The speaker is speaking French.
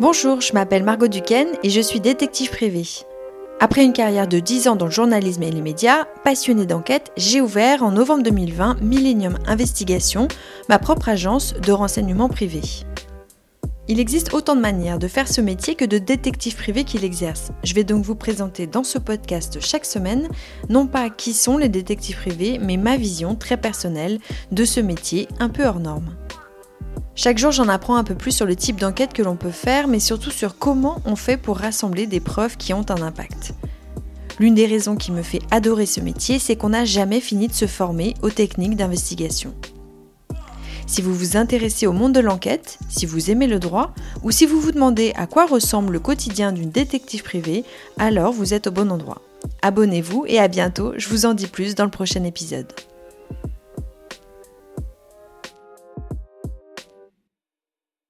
Bonjour, je m'appelle Margot Duquesne et je suis détective privée. Après une carrière de 10 ans dans le journalisme et les médias, passionnée d'enquête, j'ai ouvert en novembre 2020 Millennium Investigation, ma propre agence de renseignement privé. Il existe autant de manières de faire ce métier que de détectives privés qui l'exercent. Je vais donc vous présenter dans ce podcast chaque semaine, non pas qui sont les détectives privés, mais ma vision très personnelle de ce métier un peu hors norme. Chaque jour, j'en apprends un peu plus sur le type d'enquête que l'on peut faire, mais surtout sur comment on fait pour rassembler des preuves qui ont un impact. L'une des raisons qui me fait adorer ce métier, c'est qu'on n'a jamais fini de se former aux techniques d'investigation. Si vous vous intéressez au monde de l'enquête, si vous aimez le droit, ou si vous vous demandez à quoi ressemble le quotidien d'une détective privée, alors vous êtes au bon endroit. Abonnez-vous et à bientôt, je vous en dis plus dans le prochain épisode.